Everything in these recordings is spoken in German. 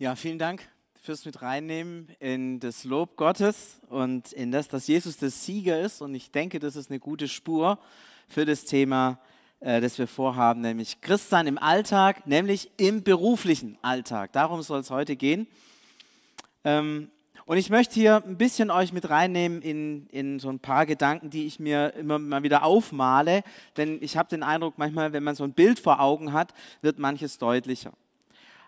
Ja, vielen Dank fürs mit reinnehmen in das Lob Gottes und in das, dass Jesus der Sieger ist. Und ich denke, das ist eine gute Spur für das Thema, äh, das wir vorhaben, nämlich Christsein im Alltag, nämlich im beruflichen Alltag. Darum soll es heute gehen. Ähm, und ich möchte hier ein bisschen euch mit reinnehmen in, in so ein paar Gedanken, die ich mir immer mal wieder aufmale. Denn ich habe den Eindruck, manchmal, wenn man so ein Bild vor Augen hat, wird manches deutlicher.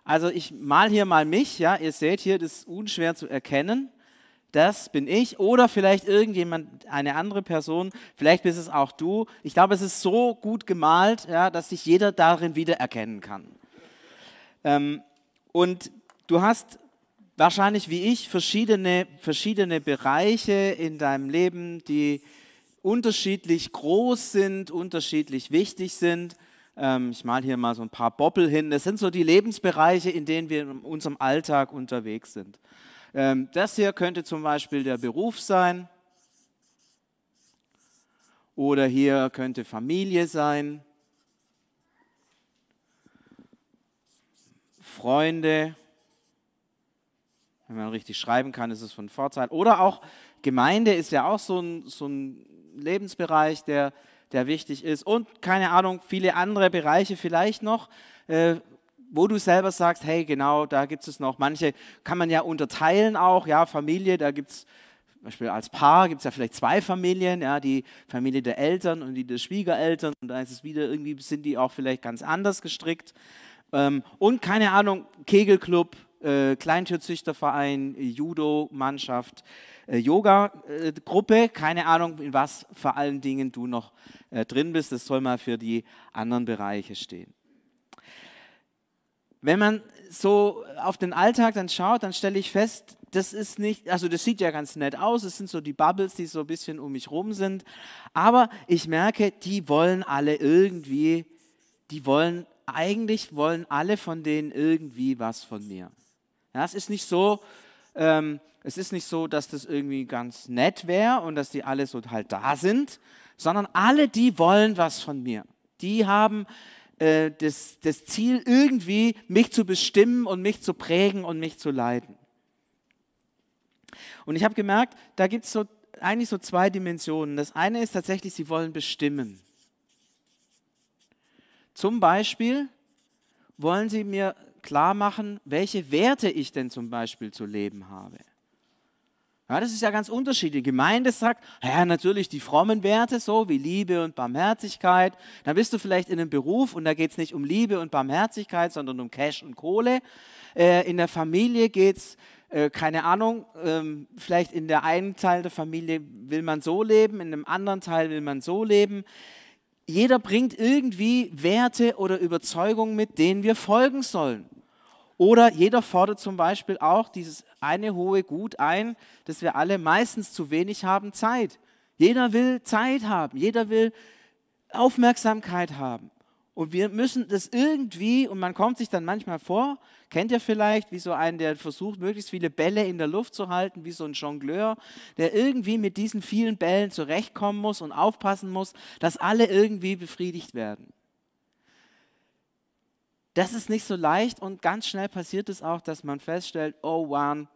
Also ich mal hier mal mich, ja, ihr seht hier, das ist unschwer zu erkennen. Das bin ich oder vielleicht irgendjemand, eine andere Person, vielleicht bist es auch du. Ich glaube, es ist so gut gemalt, ja, dass sich jeder darin wiedererkennen kann. Ähm, und du hast wahrscheinlich wie ich verschiedene, verschiedene Bereiche in deinem Leben, die unterschiedlich groß sind, unterschiedlich wichtig sind. Ähm, ich male hier mal so ein paar Boppel hin. Das sind so die Lebensbereiche, in denen wir in unserem Alltag unterwegs sind. Ähm, das hier könnte zum Beispiel der Beruf sein. Oder hier könnte Familie sein. Freunde. Wenn man richtig schreiben kann, ist es von Vorteil. Oder auch Gemeinde ist ja auch so ein, so ein Lebensbereich, der der wichtig ist. Und keine Ahnung, viele andere Bereiche vielleicht noch, äh, wo du selber sagst, hey, genau, da gibt es noch. Manche kann man ja unterteilen auch, ja, Familie, da gibt es zum Beispiel als Paar gibt es ja vielleicht zwei Familien, ja, die Familie der Eltern und die der Schwiegereltern. Und da ist es wieder irgendwie, sind die auch vielleicht ganz anders gestrickt. Ähm, und keine Ahnung, Kegelclub, äh, Kleintierzüchterverein, Judo-Mannschaft, äh, Yoga-Gruppe, keine Ahnung, in was vor allen Dingen du noch äh, drin bist. Das soll mal für die anderen Bereiche stehen. Wenn man so auf den Alltag dann schaut, dann stelle ich fest, das ist nicht, also das sieht ja ganz nett aus, es sind so die Bubbles, die so ein bisschen um mich rum sind, aber ich merke, die wollen alle irgendwie, die wollen, eigentlich wollen alle von denen irgendwie was von mir. Ja, es ist nicht so, ähm, es ist nicht so, dass das irgendwie ganz nett wäre und dass die alle so halt da sind, sondern alle, die wollen was von mir. Die haben äh, das, das Ziel, irgendwie mich zu bestimmen und mich zu prägen und mich zu leiten. Und ich habe gemerkt, da gibt es so, eigentlich so zwei Dimensionen. Das eine ist tatsächlich, sie wollen bestimmen. Zum Beispiel wollen sie mir klar machen, welche Werte ich denn zum Beispiel zu leben habe. Ja, das ist ja ganz unterschiedlich. Die Gemeinde sagt, ja, natürlich die frommen Werte, so wie Liebe und Barmherzigkeit. Dann bist du vielleicht in einem Beruf und da geht es nicht um Liebe und Barmherzigkeit, sondern um Cash und Kohle. Äh, in der Familie geht es, äh, keine Ahnung, ähm, vielleicht in der einen Teil der Familie will man so leben, in dem anderen Teil will man so leben. Jeder bringt irgendwie Werte oder Überzeugungen mit, denen wir folgen sollen. Oder jeder fordert zum Beispiel auch dieses eine hohe Gut ein, dass wir alle meistens zu wenig haben, Zeit. Jeder will Zeit haben, jeder will Aufmerksamkeit haben. Und wir müssen das irgendwie, und man kommt sich dann manchmal vor, kennt ihr vielleicht, wie so einen, der versucht, möglichst viele Bälle in der Luft zu halten, wie so ein Jongleur, der irgendwie mit diesen vielen Bällen zurechtkommen muss und aufpassen muss, dass alle irgendwie befriedigt werden. Das ist nicht so leicht und ganz schnell passiert es auch, dass man feststellt, oh wow,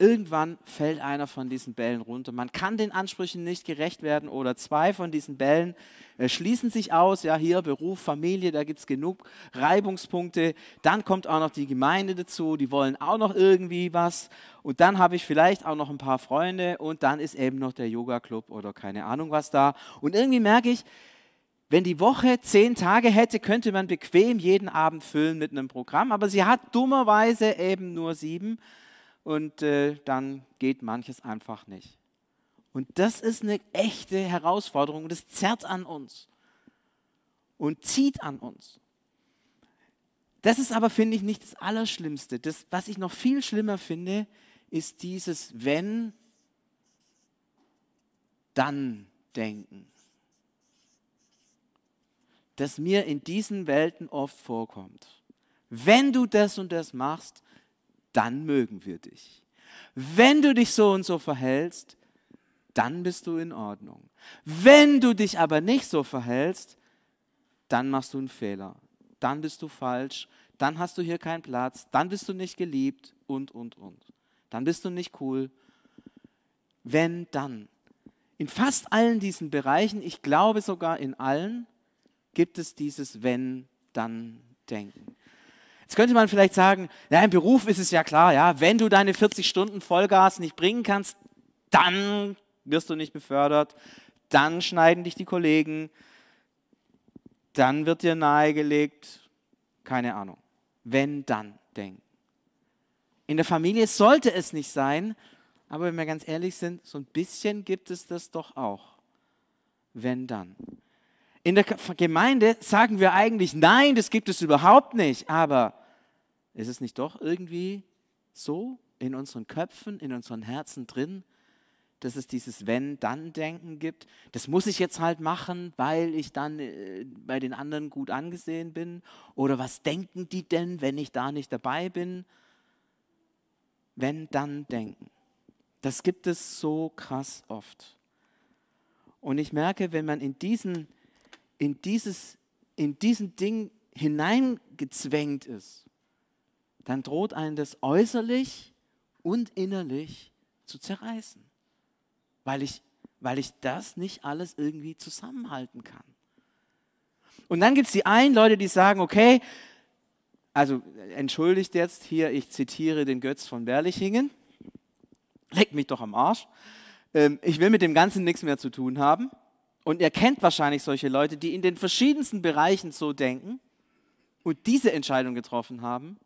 Irgendwann fällt einer von diesen Bällen runter. Man kann den Ansprüchen nicht gerecht werden oder zwei von diesen Bällen äh, schließen sich aus. Ja, hier Beruf, Familie, da gibt es genug Reibungspunkte. Dann kommt auch noch die Gemeinde dazu, die wollen auch noch irgendwie was. Und dann habe ich vielleicht auch noch ein paar Freunde und dann ist eben noch der Yoga-Club oder keine Ahnung was da. Und irgendwie merke ich, wenn die Woche zehn Tage hätte, könnte man bequem jeden Abend füllen mit einem Programm, aber sie hat dummerweise eben nur sieben und äh, dann geht manches einfach nicht. Und das ist eine echte Herausforderung und das zerrt an uns und zieht an uns. Das ist aber, finde ich, nicht das Allerschlimmste. Das, was ich noch viel schlimmer finde, ist dieses Wenn, dann denken. Das mir in diesen Welten oft vorkommt. Wenn du das und das machst, dann mögen wir dich. Wenn du dich so und so verhältst, dann bist du in Ordnung. Wenn du dich aber nicht so verhältst, dann machst du einen Fehler. Dann bist du falsch. dann hast du hier keinen Platz, dann bist du nicht geliebt und, und, und. Dann bist du nicht cool. Wenn, dann. In fast allen diesen Bereichen, ich glaube sogar in allen, gibt es dieses Wenn, dann Denken. Jetzt könnte man vielleicht sagen, ja, im Beruf ist es ja klar, ja, wenn du deine 40 Stunden Vollgas nicht bringen kannst, dann wirst du nicht befördert, dann schneiden dich die Kollegen, dann wird dir nahegelegt, keine Ahnung, wenn dann denken. In der Familie sollte es nicht sein, aber wenn wir ganz ehrlich sind, so ein bisschen gibt es das doch auch. Wenn dann. In der Gemeinde sagen wir eigentlich, nein, das gibt es überhaupt nicht. Aber ist es nicht doch irgendwie so in unseren Köpfen, in unseren Herzen drin, dass es dieses Wenn-Dann-Denken gibt. Das muss ich jetzt halt machen, weil ich dann äh, bei den anderen gut angesehen bin. Oder was denken die denn, wenn ich da nicht dabei bin? Wenn-Dann-Denken. Das gibt es so krass oft. Und ich merke, wenn man in diesen, in dieses, in diesen Ding hineingezwängt ist, dann droht einen das äußerlich und innerlich zu zerreißen weil ich, weil ich das nicht alles irgendwie zusammenhalten kann. Und dann gibt es die einen Leute, die sagen, okay, also entschuldigt jetzt hier, ich zitiere den Götz von Berlichingen, leck mich doch am Arsch, ähm, ich will mit dem Ganzen nichts mehr zu tun haben. Und ihr kennt wahrscheinlich solche Leute, die in den verschiedensten Bereichen so denken und diese Entscheidung getroffen haben.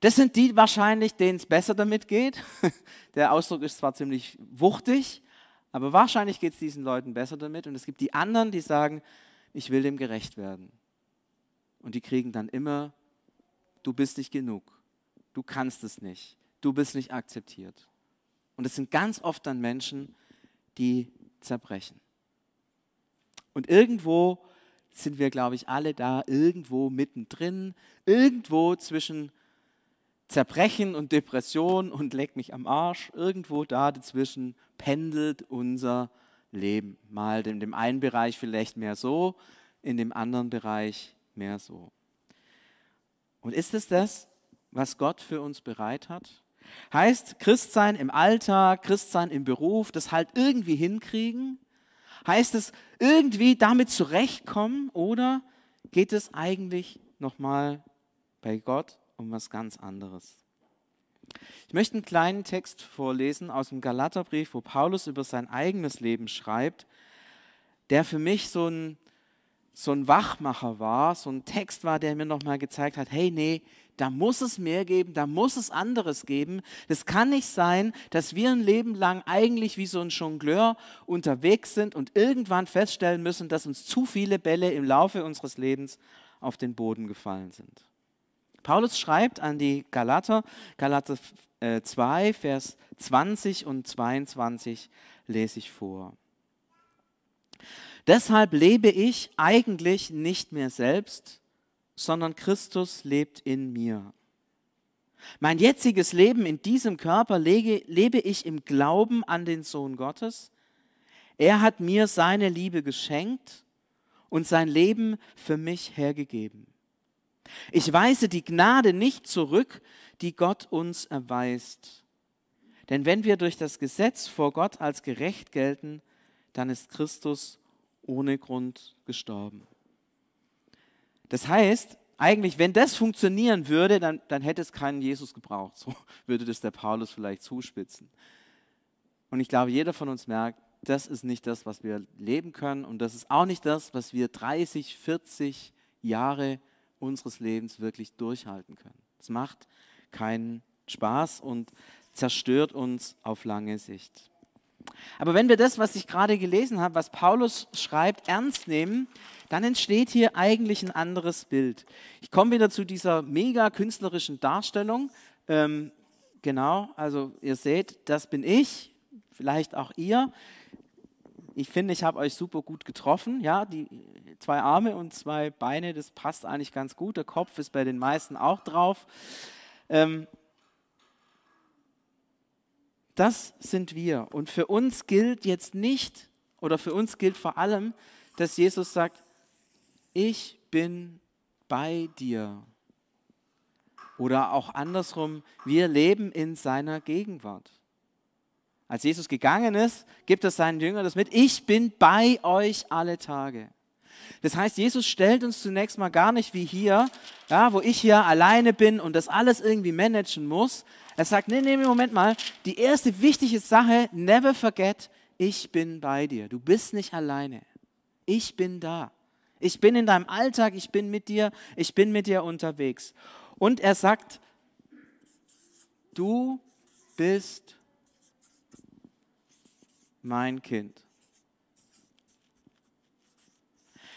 Das sind die wahrscheinlich, denen es besser damit geht. Der Ausdruck ist zwar ziemlich wuchtig, aber wahrscheinlich geht es diesen Leuten besser damit. Und es gibt die anderen, die sagen, ich will dem gerecht werden. Und die kriegen dann immer, du bist nicht genug, du kannst es nicht, du bist nicht akzeptiert. Und es sind ganz oft dann Menschen, die zerbrechen. Und irgendwo sind wir, glaube ich, alle da, irgendwo mittendrin, irgendwo zwischen Zerbrechen und Depression und leck mich am Arsch, irgendwo da dazwischen pendelt unser Leben. Mal in dem einen Bereich vielleicht mehr so, in dem anderen Bereich mehr so. Und ist es das, was Gott für uns bereit hat? Heißt Christsein im Alltag, Christsein im Beruf, das halt irgendwie hinkriegen? Heißt es irgendwie damit zurechtkommen oder geht es eigentlich nochmal bei Gott um was ganz anderes. Ich möchte einen kleinen Text vorlesen aus dem Galaterbrief, wo Paulus über sein eigenes Leben schreibt, der für mich so ein, so ein Wachmacher war, so ein Text war, der mir nochmal gezeigt hat, hey, nee, da muss es mehr geben, da muss es anderes geben. Das kann nicht sein, dass wir ein Leben lang eigentlich wie so ein Jongleur unterwegs sind und irgendwann feststellen müssen, dass uns zu viele Bälle im Laufe unseres Lebens auf den Boden gefallen sind. Paulus schreibt an die Galater, Galater 2, äh, Vers 20 und 22 lese ich vor. Deshalb lebe ich eigentlich nicht mehr selbst, sondern Christus lebt in mir. Mein jetziges Leben in diesem Körper lege, lebe ich im Glauben an den Sohn Gottes. Er hat mir seine Liebe geschenkt und sein Leben für mich hergegeben. Ich weise die Gnade nicht zurück, die Gott uns erweist. Denn wenn wir durch das Gesetz vor Gott als gerecht gelten, dann ist Christus ohne Grund gestorben. Das heißt, eigentlich, wenn das funktionieren würde, dann, dann hätte es keinen Jesus gebraucht. So würde das der Paulus vielleicht zuspitzen. Und ich glaube, jeder von uns merkt, das ist nicht das, was wir leben können und das ist auch nicht das, was wir 30, 40 Jahre unseres Lebens wirklich durchhalten können. Es macht keinen Spaß und zerstört uns auf lange Sicht. Aber wenn wir das, was ich gerade gelesen habe, was Paulus schreibt, ernst nehmen, dann entsteht hier eigentlich ein anderes Bild. Ich komme wieder zu dieser mega künstlerischen Darstellung. Ähm, genau, also ihr seht, das bin ich, vielleicht auch ihr. Ich finde, ich habe euch super gut getroffen. Ja, die zwei Arme und zwei Beine, das passt eigentlich ganz gut. Der Kopf ist bei den meisten auch drauf. Ähm, das sind wir. Und für uns gilt jetzt nicht, oder für uns gilt vor allem, dass Jesus sagt, ich bin bei dir. Oder auch andersrum, wir leben in seiner Gegenwart. Als Jesus gegangen ist, gibt er seinen Jüngern das mit, ich bin bei euch alle Tage. Das heißt, Jesus stellt uns zunächst mal gar nicht wie hier, ja, wo ich hier alleine bin und das alles irgendwie managen muss. Er sagt, nee, nee, Moment mal, die erste wichtige Sache, never forget, ich bin bei dir. Du bist nicht alleine. Ich bin da. Ich bin in deinem Alltag, ich bin mit dir, ich bin mit dir unterwegs. Und er sagt, du bist mein Kind.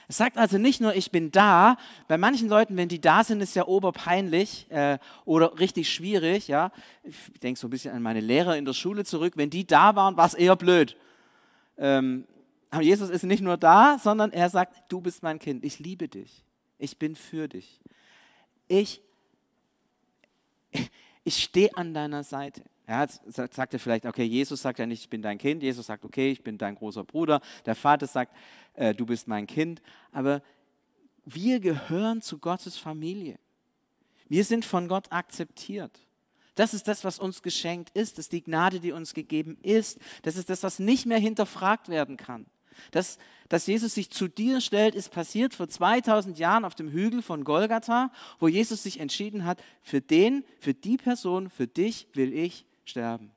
Es sagt also nicht nur, ich bin da. Bei manchen Leuten, wenn die da sind, ist ja oberpeinlich äh, oder richtig schwierig. Ja? Ich denke so ein bisschen an meine Lehrer in der Schule zurück. Wenn die da waren, war es eher blöd. Ähm, aber Jesus ist nicht nur da, sondern er sagt, du bist mein Kind. Ich liebe dich. Ich bin für dich. Ich, ich stehe an deiner Seite. Ja, jetzt sagt er vielleicht, okay, Jesus sagt ja nicht, ich bin dein Kind. Jesus sagt, okay, ich bin dein großer Bruder. Der Vater sagt, äh, du bist mein Kind. Aber wir gehören zu Gottes Familie. Wir sind von Gott akzeptiert. Das ist das, was uns geschenkt ist. Das ist die Gnade, die uns gegeben ist. Das ist das, was nicht mehr hinterfragt werden kann. Das, dass Jesus sich zu dir stellt, ist passiert vor 2000 Jahren auf dem Hügel von Golgatha, wo Jesus sich entschieden hat, für den, für die Person, für dich will ich sterben.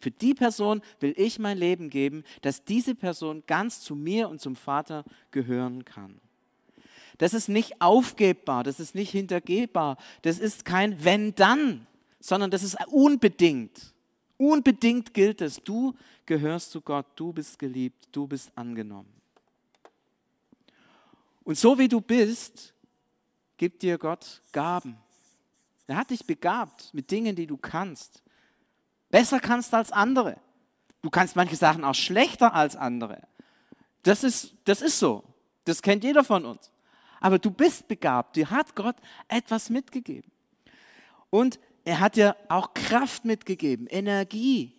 Für die Person will ich mein Leben geben, dass diese Person ganz zu mir und zum Vater gehören kann. Das ist nicht aufgebbar, das ist nicht hintergehbar, das ist kein wenn dann, sondern das ist unbedingt. Unbedingt gilt es, du gehörst zu Gott, du bist geliebt, du bist angenommen. Und so wie du bist, gibt dir Gott Gaben. Er hat dich begabt mit Dingen, die du kannst besser kannst als andere. Du kannst manche Sachen auch schlechter als andere. Das ist, das ist so. Das kennt jeder von uns. Aber du bist begabt. Dir hat Gott etwas mitgegeben. Und er hat dir auch Kraft mitgegeben, Energie.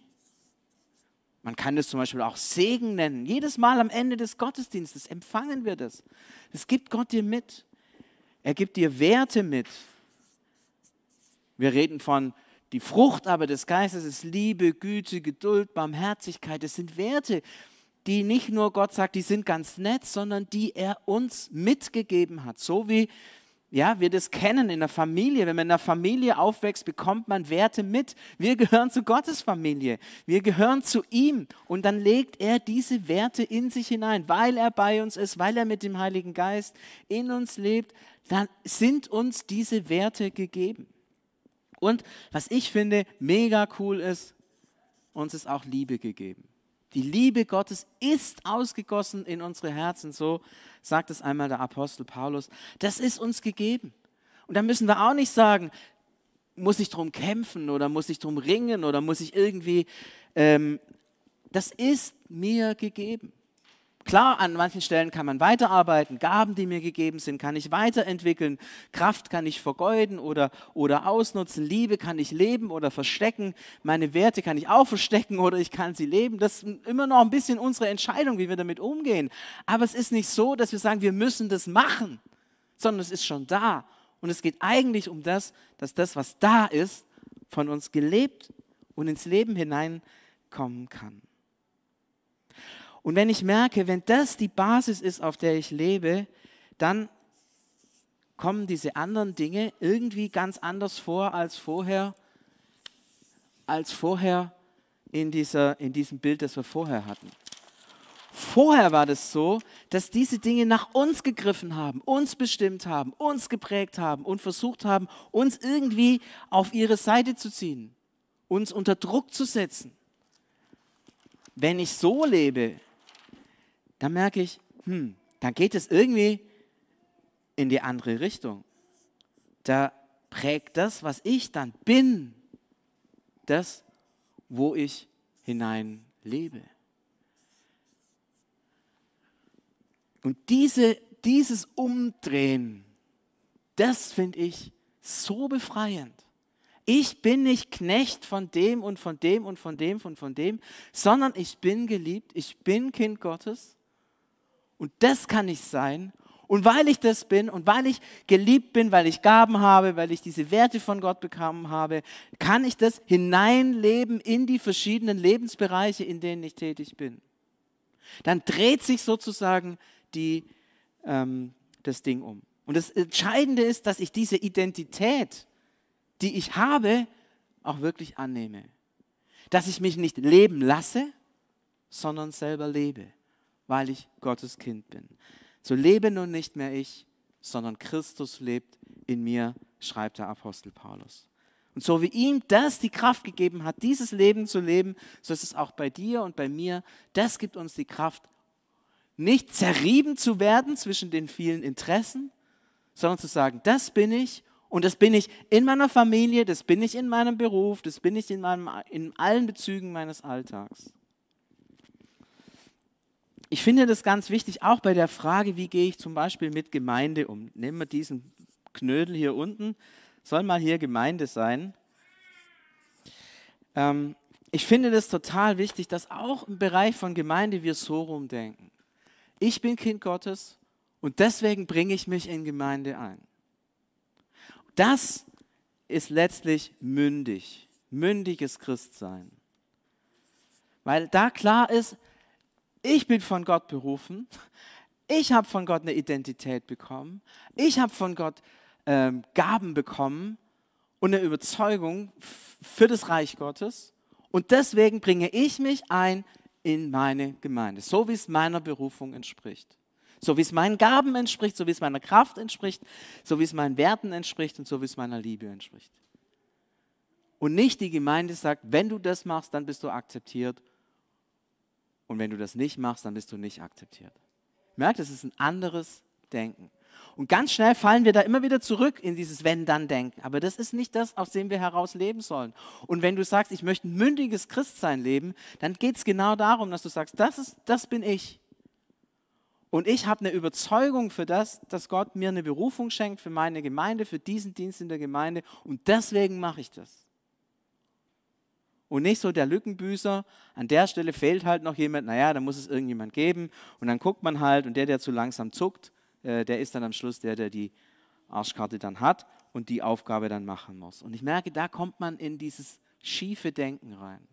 Man kann das zum Beispiel auch Segen nennen. Jedes Mal am Ende des Gottesdienstes empfangen wir das. Das gibt Gott dir mit. Er gibt dir Werte mit. Wir reden von die Frucht aber des Geistes ist Liebe, Güte, Geduld, Barmherzigkeit. Das sind Werte, die nicht nur Gott sagt, die sind ganz nett, sondern die er uns mitgegeben hat. So wie ja, wir das kennen in der Familie. Wenn man in der Familie aufwächst, bekommt man Werte mit. Wir gehören zu Gottes Familie. Wir gehören zu ihm. Und dann legt er diese Werte in sich hinein, weil er bei uns ist, weil er mit dem Heiligen Geist in uns lebt. Dann sind uns diese Werte gegeben. Und was ich finde mega cool ist, uns ist auch Liebe gegeben. Die Liebe Gottes ist ausgegossen in unsere Herzen, so sagt es einmal der Apostel Paulus. Das ist uns gegeben. Und da müssen wir auch nicht sagen, muss ich drum kämpfen oder muss ich drum ringen oder muss ich irgendwie, ähm, das ist mir gegeben. Klar, an manchen Stellen kann man weiterarbeiten, Gaben, die mir gegeben sind, kann ich weiterentwickeln, Kraft kann ich vergeuden oder, oder ausnutzen, Liebe kann ich leben oder verstecken, meine Werte kann ich auch verstecken oder ich kann sie leben. Das ist immer noch ein bisschen unsere Entscheidung, wie wir damit umgehen. Aber es ist nicht so, dass wir sagen, wir müssen das machen, sondern es ist schon da. Und es geht eigentlich um das, dass das, was da ist, von uns gelebt und ins Leben hineinkommen kann. Und wenn ich merke, wenn das die Basis ist, auf der ich lebe, dann kommen diese anderen Dinge irgendwie ganz anders vor als vorher, als vorher in, dieser, in diesem Bild, das wir vorher hatten. Vorher war das so, dass diese Dinge nach uns gegriffen haben, uns bestimmt haben, uns geprägt haben und versucht haben, uns irgendwie auf ihre Seite zu ziehen, uns unter Druck zu setzen. Wenn ich so lebe, dann merke ich, hm, dann geht es irgendwie in die andere Richtung. Da prägt das, was ich dann bin, das, wo ich hinein lebe. Und diese, dieses Umdrehen, das finde ich so befreiend. Ich bin nicht Knecht von dem und von dem und von dem und von dem, sondern ich bin geliebt, ich bin Kind Gottes und das kann ich sein Und weil ich das bin und weil ich geliebt bin, weil ich Gaben habe, weil ich diese Werte von Gott bekommen habe, kann ich das hineinleben in die verschiedenen Lebensbereiche, in denen ich tätig bin. Dann dreht sich sozusagen die, ähm, das Ding um. Und das Entscheidende ist, dass ich diese Identität, die ich habe, auch wirklich annehme. Dass ich mich nicht leben lasse, sondern selber lebe, weil ich Gottes Kind bin. So lebe nun nicht mehr ich, sondern Christus lebt in mir, schreibt der Apostel Paulus. Und so wie ihm das die Kraft gegeben hat, dieses Leben zu leben, so ist es auch bei dir und bei mir. Das gibt uns die Kraft, nicht zerrieben zu werden zwischen den vielen Interessen, sondern zu sagen, das bin ich und das bin ich in meiner Familie, das bin ich in meinem Beruf, das bin ich in, meinem, in allen Bezügen meines Alltags. Ich finde das ganz wichtig, auch bei der Frage, wie gehe ich zum Beispiel mit Gemeinde um. Nehmen wir diesen Knödel hier unten, soll mal hier Gemeinde sein. Ähm, ich finde das total wichtig, dass auch im Bereich von Gemeinde wir so rumdenken. Ich bin Kind Gottes und deswegen bringe ich mich in Gemeinde ein. Das ist letztlich mündig, mündiges Christsein. Weil da klar ist, ich bin von Gott berufen, ich habe von Gott eine Identität bekommen, ich habe von Gott ähm, Gaben bekommen und eine Überzeugung für das Reich Gottes und deswegen bringe ich mich ein in meine Gemeinde, so wie es meiner Berufung entspricht. So wie es meinen Gaben entspricht, so wie es meiner Kraft entspricht, so wie es meinen Werten entspricht und so wie es meiner Liebe entspricht. Und nicht die Gemeinde sagt, wenn du das machst, dann bist du akzeptiert und wenn du das nicht machst, dann bist du nicht akzeptiert. Merkt, es ist ein anderes Denken. Und ganz schnell fallen wir da immer wieder zurück in dieses Wenn-Dann-Denken. Aber das ist nicht das, aus dem wir heraus leben sollen. Und wenn du sagst, ich möchte ein mündiges Christsein leben, dann geht es genau darum, dass du sagst, das, ist, das bin ich. Und ich habe eine Überzeugung für das, dass Gott mir eine Berufung schenkt für meine Gemeinde, für diesen Dienst in der Gemeinde. Und deswegen mache ich das und nicht so der Lückenbüßer. An der Stelle fehlt halt noch jemand, naja, da muss es irgendjemand geben. Und dann guckt man halt und der, der zu langsam zuckt, äh, der ist dann am Schluss der, der die Arschkarte dann hat und die Aufgabe dann machen muss. Und ich merke, da kommt man in dieses schiefe Denken rein.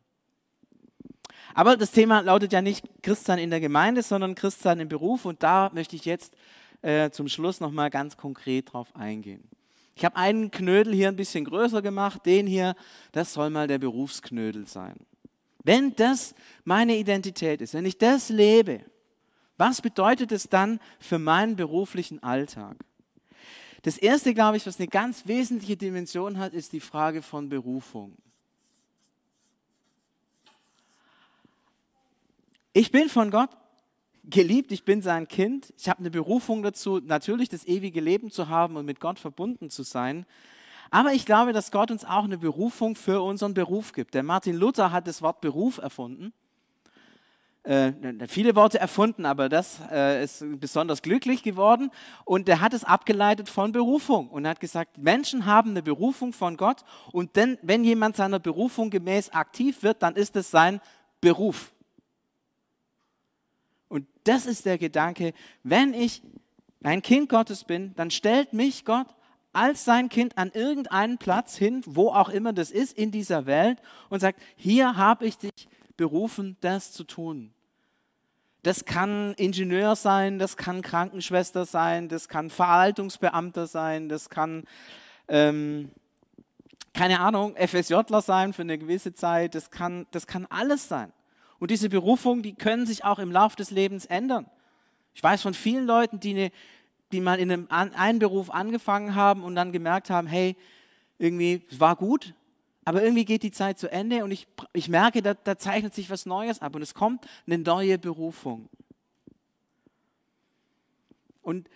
Aber das Thema lautet ja nicht Christsein in der Gemeinde, sondern Christsein im Beruf. Und da möchte ich jetzt äh, zum Schluss nochmal ganz konkret drauf eingehen. Ich habe einen Knödel hier ein bisschen größer gemacht, den hier, das soll mal der Berufsknödel sein. Wenn das meine Identität ist, wenn ich das lebe, was bedeutet es dann für meinen beruflichen Alltag? Das erste, glaube ich, was eine ganz wesentliche Dimension hat, ist die Frage von Berufung. Ich bin von Gott geliebt, ich bin sein Kind, ich habe eine Berufung dazu, natürlich das ewige Leben zu haben und mit Gott verbunden zu sein. Aber ich glaube, dass Gott uns auch eine Berufung für unseren Beruf gibt. Der Martin Luther hat das Wort Beruf erfunden. Äh, viele Worte erfunden, aber das äh, ist besonders glücklich geworden. Und er hat es abgeleitet von Berufung und hat gesagt, Menschen haben eine Berufung von Gott. Und denn, wenn jemand seiner Berufung gemäß aktiv wird, dann ist es sein Beruf. Das ist der Gedanke, wenn ich ein Kind Gottes bin, dann stellt mich Gott als sein Kind an irgendeinen Platz hin, wo auch immer das ist in dieser Welt und sagt, hier habe ich dich berufen, das zu tun. Das kann Ingenieur sein, das kann Krankenschwester sein, das kann Verwaltungsbeamter sein, das kann, ähm, keine Ahnung, FSJler sein für eine gewisse Zeit, das kann, das kann alles sein. Und diese Berufungen, die können sich auch im Laufe des Lebens ändern. Ich weiß von vielen Leuten, die, eine, die mal in einem einen Beruf angefangen haben und dann gemerkt haben, hey, irgendwie, es war gut, aber irgendwie geht die Zeit zu Ende und ich, ich merke, da, da zeichnet sich was Neues ab und es kommt eine neue Berufung. Und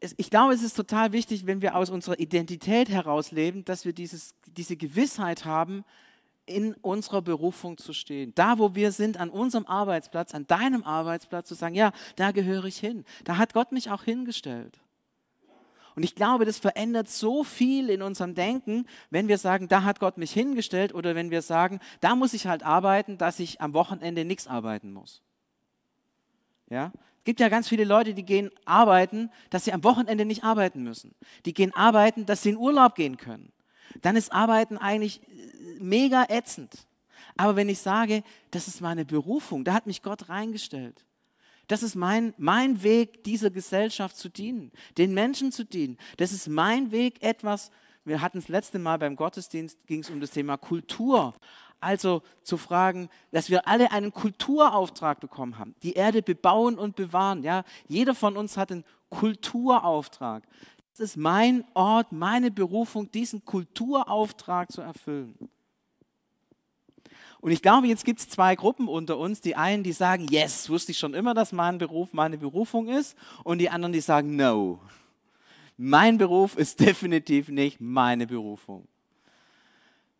es, ich glaube, es ist total wichtig, wenn wir aus unserer Identität heraus leben, dass wir dieses, diese Gewissheit haben, in unserer Berufung zu stehen. Da, wo wir sind, an unserem Arbeitsplatz, an deinem Arbeitsplatz, zu sagen, ja, da gehöre ich hin. Da hat Gott mich auch hingestellt. Und ich glaube, das verändert so viel in unserem Denken, wenn wir sagen, da hat Gott mich hingestellt oder wenn wir sagen, da muss ich halt arbeiten, dass ich am Wochenende nichts arbeiten muss. Ja? gibt ja ganz viele Leute, die gehen arbeiten, dass sie am Wochenende nicht arbeiten müssen. Die gehen arbeiten, dass sie in Urlaub gehen können. Dann ist Arbeiten eigentlich äh, mega ätzend. Aber wenn ich sage, das ist meine Berufung, da hat mich Gott reingestellt. Das ist mein, mein Weg, dieser Gesellschaft zu dienen, den Menschen zu dienen. Das ist mein Weg, etwas, wir hatten das letzte Mal beim Gottesdienst, ging es um das Thema Kultur. Also zu fragen, dass wir alle einen Kulturauftrag bekommen haben. Die Erde bebauen und bewahren. Ja? Jeder von uns hat einen Kulturauftrag. Das ist mein Ort, meine Berufung, diesen Kulturauftrag zu erfüllen. Und ich glaube, jetzt gibt es zwei Gruppen unter uns. Die einen, die sagen, yes, wusste ich schon immer, dass mein Beruf meine Berufung ist. Und die anderen, die sagen, no, mein Beruf ist definitiv nicht meine Berufung.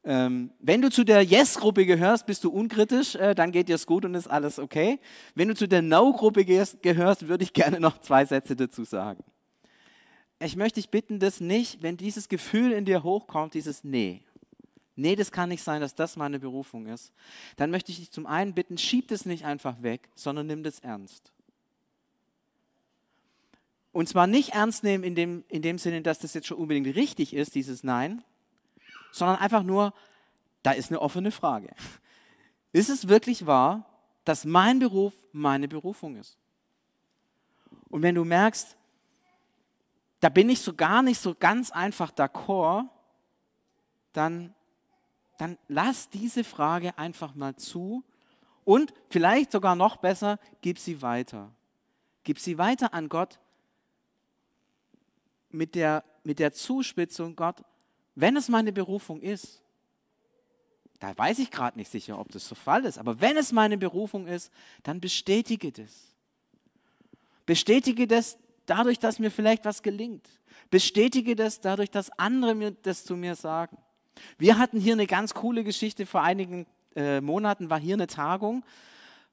Ähm, wenn du zu der Yes-Gruppe gehörst, bist du unkritisch, äh, dann geht dir es gut und ist alles okay. Wenn du zu der No-Gruppe gehörst, würde ich gerne noch zwei Sätze dazu sagen. Ich möchte dich bitten, dass nicht, wenn dieses Gefühl in dir hochkommt, dieses Nee, nee, das kann nicht sein, dass das meine Berufung ist, dann möchte ich dich zum einen bitten, schieb das nicht einfach weg, sondern nimm das ernst. Und zwar nicht ernst nehmen in dem, in dem Sinne, dass das jetzt schon unbedingt richtig ist, dieses Nein, sondern einfach nur, da ist eine offene Frage. Ist es wirklich wahr, dass mein Beruf meine Berufung ist? Und wenn du merkst, da bin ich so gar nicht so ganz einfach d'accord, dann, dann lass diese Frage einfach mal zu und vielleicht sogar noch besser, gib sie weiter. Gib sie weiter an Gott mit der, mit der Zuspitzung, Gott, wenn es meine Berufung ist, da weiß ich gerade nicht sicher, ob das so Fall ist, aber wenn es meine Berufung ist, dann bestätige das. Bestätige das dadurch, dass mir vielleicht was gelingt. Bestätige das dadurch, dass andere mir das zu mir sagen. Wir hatten hier eine ganz coole Geschichte. Vor einigen äh, Monaten war hier eine Tagung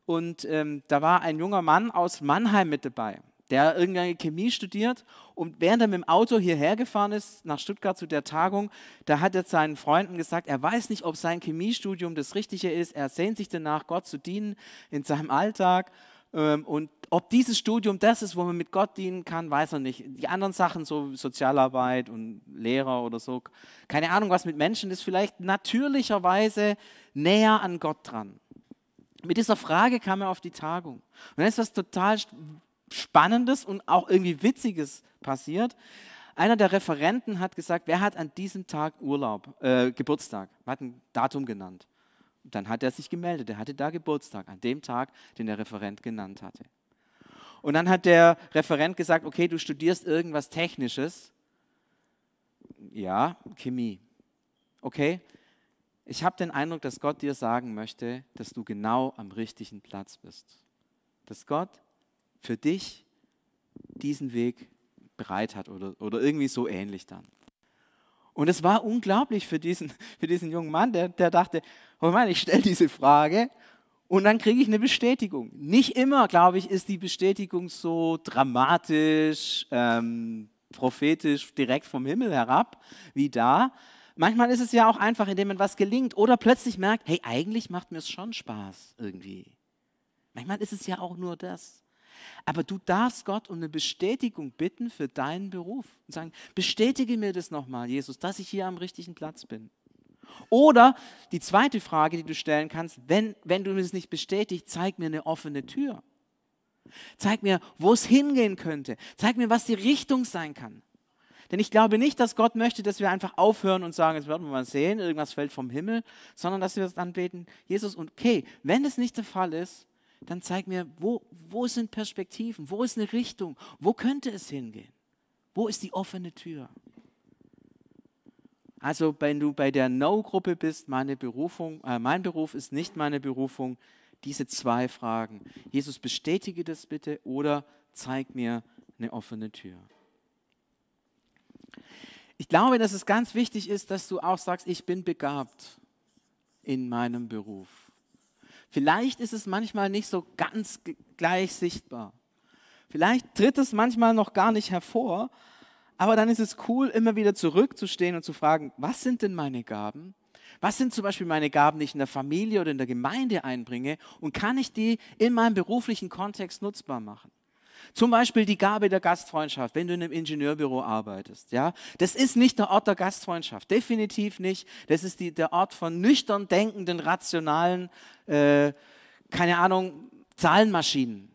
und ähm, da war ein junger Mann aus Mannheim mit dabei der irgendeine Chemie studiert und während er mit dem Auto hierher gefahren ist, nach Stuttgart zu der Tagung, da hat er seinen Freunden gesagt, er weiß nicht, ob sein Chemiestudium das Richtige ist, er sehnt sich danach, Gott zu dienen in seinem Alltag ähm, und ob dieses Studium das ist, wo man mit Gott dienen kann, weiß er nicht. Die anderen Sachen, so Sozialarbeit und Lehrer oder so, keine Ahnung, was mit Menschen ist, vielleicht natürlicherweise näher an Gott dran. Mit dieser Frage kam er auf die Tagung. Und dann ist was total Spannendes und auch irgendwie Witziges passiert. Einer der Referenten hat gesagt, wer hat an diesem Tag Urlaub, äh, Geburtstag, hat ein Datum genannt. Und dann hat er sich gemeldet, er hatte da Geburtstag, an dem Tag, den der Referent genannt hatte. Und dann hat der Referent gesagt, okay, du studierst irgendwas Technisches. Ja, Chemie. Okay, ich habe den Eindruck, dass Gott dir sagen möchte, dass du genau am richtigen Platz bist. Dass Gott für dich diesen Weg bereit hat oder, oder irgendwie so ähnlich dann. Und es war unglaublich für diesen, für diesen jungen Mann, der, der dachte, oh Mann, ich stelle diese Frage und dann kriege ich eine Bestätigung. Nicht immer, glaube ich, ist die Bestätigung so dramatisch, ähm, prophetisch, direkt vom Himmel herab wie da. Manchmal ist es ja auch einfach, indem man was gelingt oder plötzlich merkt, hey, eigentlich macht mir es schon Spaß irgendwie. Manchmal ist es ja auch nur das. Aber du darfst Gott um eine Bestätigung bitten für deinen Beruf und sagen, bestätige mir das nochmal, Jesus, dass ich hier am richtigen Platz bin. Oder die zweite Frage, die du stellen kannst, wenn, wenn du es nicht bestätigst, zeig mir eine offene Tür. Zeig mir, wo es hingehen könnte. Zeig mir, was die Richtung sein kann. Denn ich glaube nicht, dass Gott möchte, dass wir einfach aufhören und sagen, jetzt werden wir mal sehen, irgendwas fällt vom Himmel, sondern dass wir dann beten, Jesus, und okay, wenn es nicht der Fall ist, dann zeig mir, wo, wo sind Perspektiven, wo ist eine Richtung, wo könnte es hingehen, wo ist die offene Tür. Also wenn du bei der No-Gruppe bist, meine Berufung, äh, mein Beruf ist nicht meine Berufung, diese zwei Fragen. Jesus, bestätige das bitte oder zeig mir eine offene Tür. Ich glaube, dass es ganz wichtig ist, dass du auch sagst, ich bin begabt in meinem Beruf. Vielleicht ist es manchmal nicht so ganz gleich sichtbar. Vielleicht tritt es manchmal noch gar nicht hervor, aber dann ist es cool, immer wieder zurückzustehen und zu fragen, was sind denn meine Gaben? Was sind zum Beispiel meine Gaben, die ich in der Familie oder in der Gemeinde einbringe und kann ich die in meinem beruflichen Kontext nutzbar machen? Zum Beispiel die Gabe der Gastfreundschaft, wenn du in einem Ingenieurbüro arbeitest. Ja? Das ist nicht der Ort der Gastfreundschaft, definitiv nicht. Das ist die, der Ort von nüchtern denkenden, rationalen, äh, keine Ahnung, Zahlenmaschinen.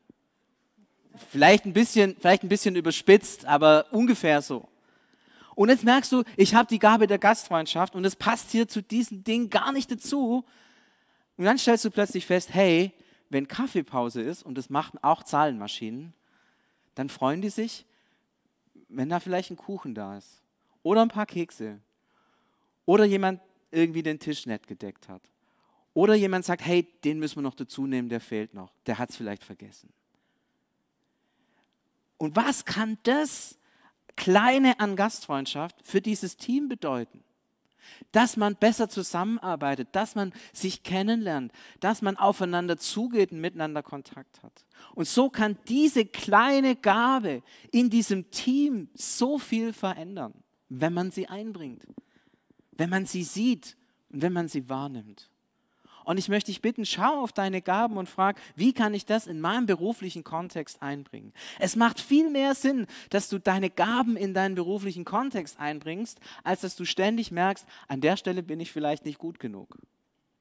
Vielleicht ein, bisschen, vielleicht ein bisschen überspitzt, aber ungefähr so. Und jetzt merkst du, ich habe die Gabe der Gastfreundschaft und es passt hier zu diesem Ding gar nicht dazu. Und dann stellst du plötzlich fest, hey, wenn Kaffeepause ist, und das machen auch Zahlenmaschinen, dann freuen die sich, wenn da vielleicht ein Kuchen da ist. Oder ein paar Kekse. Oder jemand irgendwie den Tisch nett gedeckt hat. Oder jemand sagt, hey, den müssen wir noch dazu nehmen, der fehlt noch. Der hat es vielleicht vergessen. Und was kann das Kleine an Gastfreundschaft für dieses Team bedeuten? dass man besser zusammenarbeitet, dass man sich kennenlernt, dass man aufeinander zugeht und miteinander Kontakt hat. Und so kann diese kleine Gabe in diesem Team so viel verändern, wenn man sie einbringt, wenn man sie sieht und wenn man sie wahrnimmt. Und ich möchte dich bitten, schau auf deine Gaben und frag, wie kann ich das in meinem beruflichen Kontext einbringen? Es macht viel mehr Sinn, dass du deine Gaben in deinen beruflichen Kontext einbringst, als dass du ständig merkst, an der Stelle bin ich vielleicht nicht gut genug.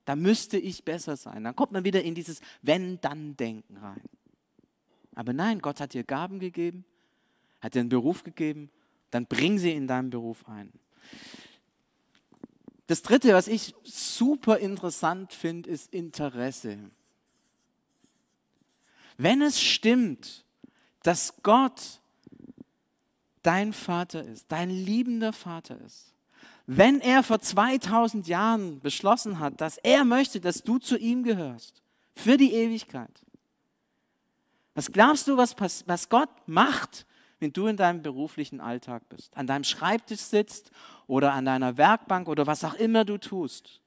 Da müsste ich besser sein. Dann kommt man wieder in dieses Wenn-Dann-Denken rein. Aber nein, Gott hat dir Gaben gegeben, hat dir einen Beruf gegeben, dann bring sie in deinen Beruf ein. Das Dritte, was ich super interessant finde, ist Interesse. Wenn es stimmt, dass Gott dein Vater ist, dein liebender Vater ist, wenn er vor 2000 Jahren beschlossen hat, dass er möchte, dass du zu ihm gehörst, für die Ewigkeit, was glaubst du, was, was Gott macht, wenn du in deinem beruflichen Alltag bist, an deinem Schreibtisch sitzt oder an deiner Werkbank oder was auch immer du tust.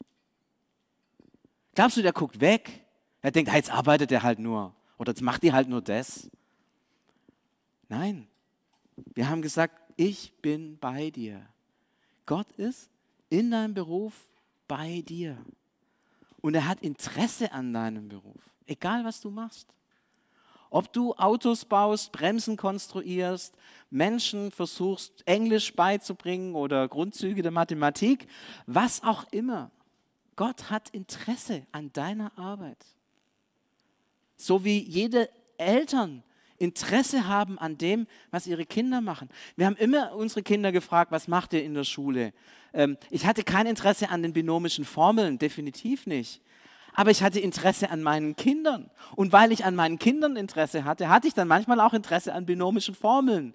Glaubst du, der guckt weg? Er denkt, jetzt arbeitet er halt nur oder jetzt macht die halt nur das. Nein, wir haben gesagt, ich bin bei dir. Gott ist in deinem Beruf bei dir. Und er hat Interesse an deinem Beruf, egal was du machst. Ob du Autos baust, Bremsen konstruierst, Menschen versuchst, Englisch beizubringen oder Grundzüge der Mathematik, was auch immer. Gott hat Interesse an deiner Arbeit. So wie jede Eltern Interesse haben an dem, was ihre Kinder machen. Wir haben immer unsere Kinder gefragt, was macht ihr in der Schule? Ähm, ich hatte kein Interesse an den binomischen Formeln, definitiv nicht aber ich hatte Interesse an meinen Kindern. Und weil ich an meinen Kindern Interesse hatte, hatte ich dann manchmal auch Interesse an binomischen Formeln.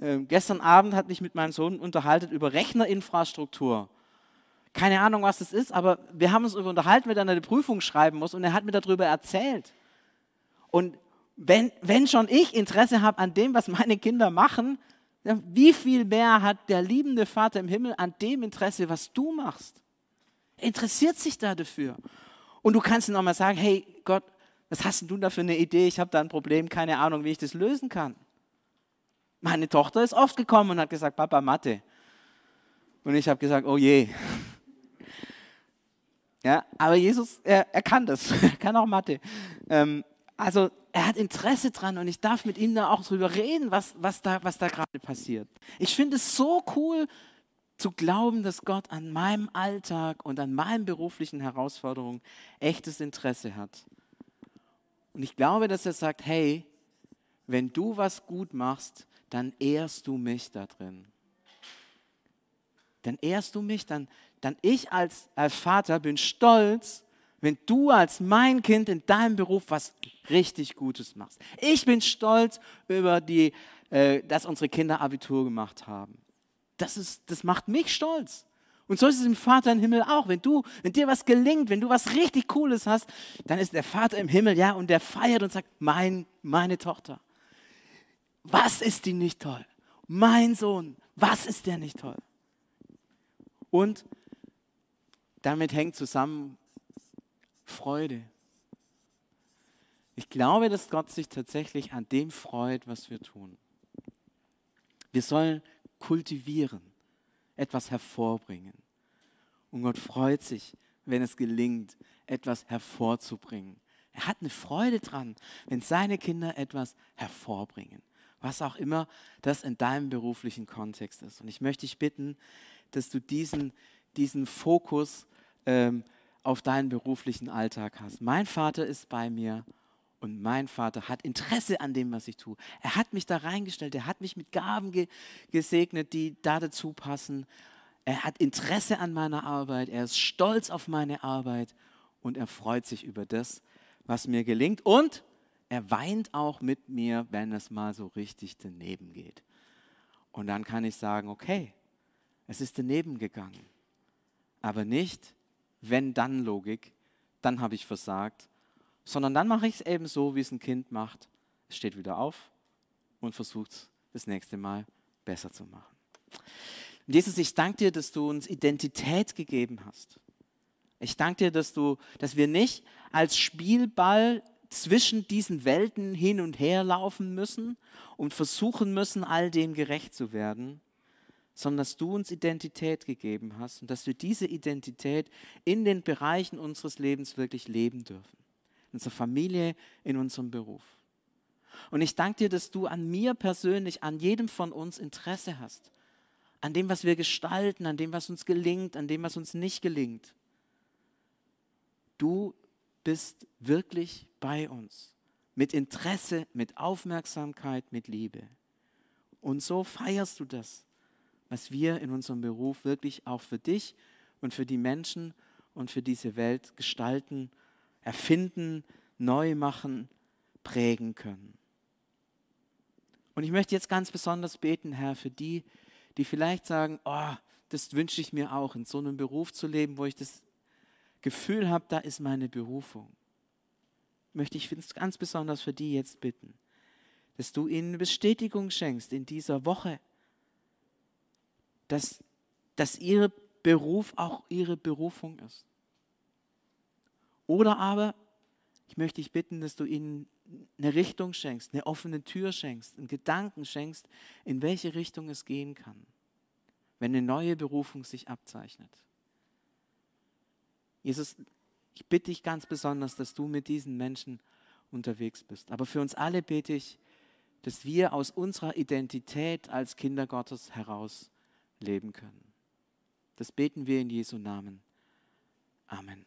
Ähm, gestern Abend hat mich mit meinem Sohn unterhalten über Rechnerinfrastruktur. Keine Ahnung, was das ist, aber wir haben uns darüber unterhalten, wenn er eine Prüfung schreiben muss und er hat mir darüber erzählt. Und wenn, wenn schon ich Interesse habe an dem, was meine Kinder machen, wie viel mehr hat der liebende Vater im Himmel an dem Interesse, was du machst? Er interessiert sich da dafür. Und du kannst ihm nochmal sagen, hey Gott, was hast du da für eine Idee? Ich habe da ein Problem, keine Ahnung, wie ich das lösen kann. Meine Tochter ist oft gekommen und hat gesagt, Papa, Mathe. Und ich habe gesagt, oh je. Ja, aber Jesus, er, er kann das, er kann auch Mathe. Ähm, also er hat Interesse dran und ich darf mit ihm da auch drüber reden, was, was da, was da gerade passiert. Ich finde es so cool, zu glauben, dass Gott an meinem Alltag und an meinen beruflichen Herausforderungen echtes Interesse hat. Und ich glaube, dass er sagt, hey, wenn du was gut machst, dann ehrst du mich da drin. Dann ehrst du mich, dann, dann ich als, als Vater bin stolz, wenn du als mein Kind in deinem Beruf was richtig Gutes machst. Ich bin stolz über die, äh, dass unsere Kinder Abitur gemacht haben das, ist, das macht mich stolz. Und so ist es im Vater im Himmel auch. Wenn du, wenn dir was gelingt, wenn du was richtig Cooles hast, dann ist der Vater im Himmel, ja, und der feiert und sagt, mein, meine Tochter. Was ist die nicht toll? Mein Sohn, was ist der nicht toll? Und damit hängt zusammen Freude. Ich glaube, dass Gott sich tatsächlich an dem freut, was wir tun. Wir sollen kultivieren, etwas hervorbringen. Und Gott freut sich, wenn es gelingt, etwas hervorzubringen, Er hat eine Freude dran, wenn seine Kinder etwas hervorbringen, was auch immer das in deinem beruflichen Kontext ist. Und ich möchte dich bitten, dass du diesen, diesen Fokus ähm, auf deinen beruflichen Alltag hast. Mein Vater ist bei mir und mein Vater hat Interesse an dem, was ich tue. Er hat mich da reingestellt, er hat mich mit Gaben ge gesegnet, die da dazu passen. Er hat Interesse an meiner Arbeit, er ist stolz auf meine Arbeit und er freut sich über das, was mir gelingt. Und er weint auch mit mir, wenn es mal so richtig daneben geht. Und dann kann ich sagen, okay, es ist daneben gegangen. Aber nicht, wenn dann Logik, dann habe ich versagt, sondern dann mache ich es eben so, wie es ein Kind macht. Es steht wieder auf und versucht es das nächste Mal besser zu machen. Jesus, ich danke dir, dass du uns Identität gegeben hast. Ich danke dir, dass, du, dass wir nicht als Spielball zwischen diesen Welten hin und her laufen müssen und versuchen müssen, all dem gerecht zu werden, sondern dass du uns Identität gegeben hast und dass wir diese Identität in den Bereichen unseres Lebens wirklich leben dürfen. In unserer Familie, in unserem Beruf. Und ich danke dir, dass du an mir persönlich, an jedem von uns Interesse hast. An dem, was wir gestalten, an dem, was uns gelingt, an dem, was uns nicht gelingt. Du bist wirklich bei uns. Mit Interesse, mit Aufmerksamkeit, mit Liebe. Und so feierst du das, was wir in unserem Beruf wirklich auch für dich und für die Menschen und für diese Welt gestalten, erfinden, neu machen, prägen können. Und ich möchte jetzt ganz besonders beten, Herr, für die, die vielleicht sagen, oh, das wünsche ich mir auch, in so einem Beruf zu leben, wo ich das Gefühl habe, da ist meine Berufung, möchte ich ganz besonders für die jetzt bitten, dass du ihnen Bestätigung schenkst in dieser Woche, dass, dass ihr Beruf auch ihre Berufung ist. Oder aber, ich möchte dich bitten, dass du ihnen eine Richtung schenkst, eine offene Tür schenkst, einen Gedanken schenkst, in welche Richtung es gehen kann, wenn eine neue Berufung sich abzeichnet. Jesus, ich bitte dich ganz besonders, dass du mit diesen Menschen unterwegs bist. Aber für uns alle bete ich, dass wir aus unserer Identität als Kinder Gottes heraus leben können. Das beten wir in Jesu Namen. Amen.